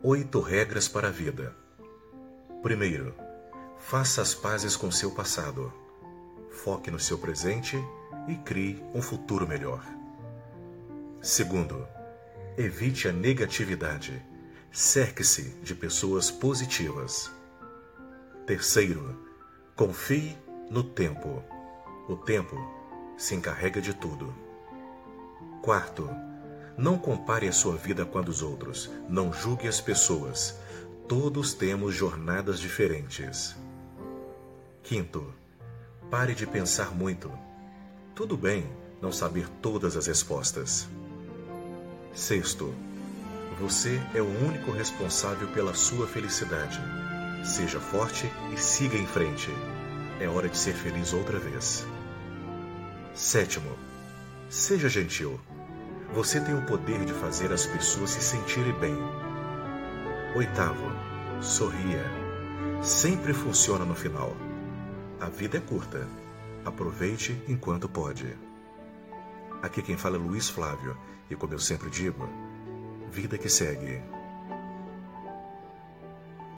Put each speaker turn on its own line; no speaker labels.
Oito regras para a vida. Primeiro, faça as pazes com seu passado. Foque no seu presente e crie um futuro melhor. Segundo, evite a negatividade. Cerque-se de pessoas positivas. Terceiro, confie no tempo. O tempo se encarrega de tudo. Quarto, não compare a sua vida com a dos outros. Não julgue as pessoas. Todos temos jornadas diferentes. Quinto, pare de pensar muito. Tudo bem não saber todas as respostas. Sexto, você é o único responsável pela sua felicidade. Seja forte e siga em frente. É hora de ser feliz outra vez. Sétimo, seja gentil. Você tem o poder de fazer as pessoas se sentirem bem. Oitavo, sorria. Sempre funciona no final. A vida é curta. Aproveite enquanto pode. Aqui quem fala é Luiz Flávio, e como eu sempre digo, vida que segue.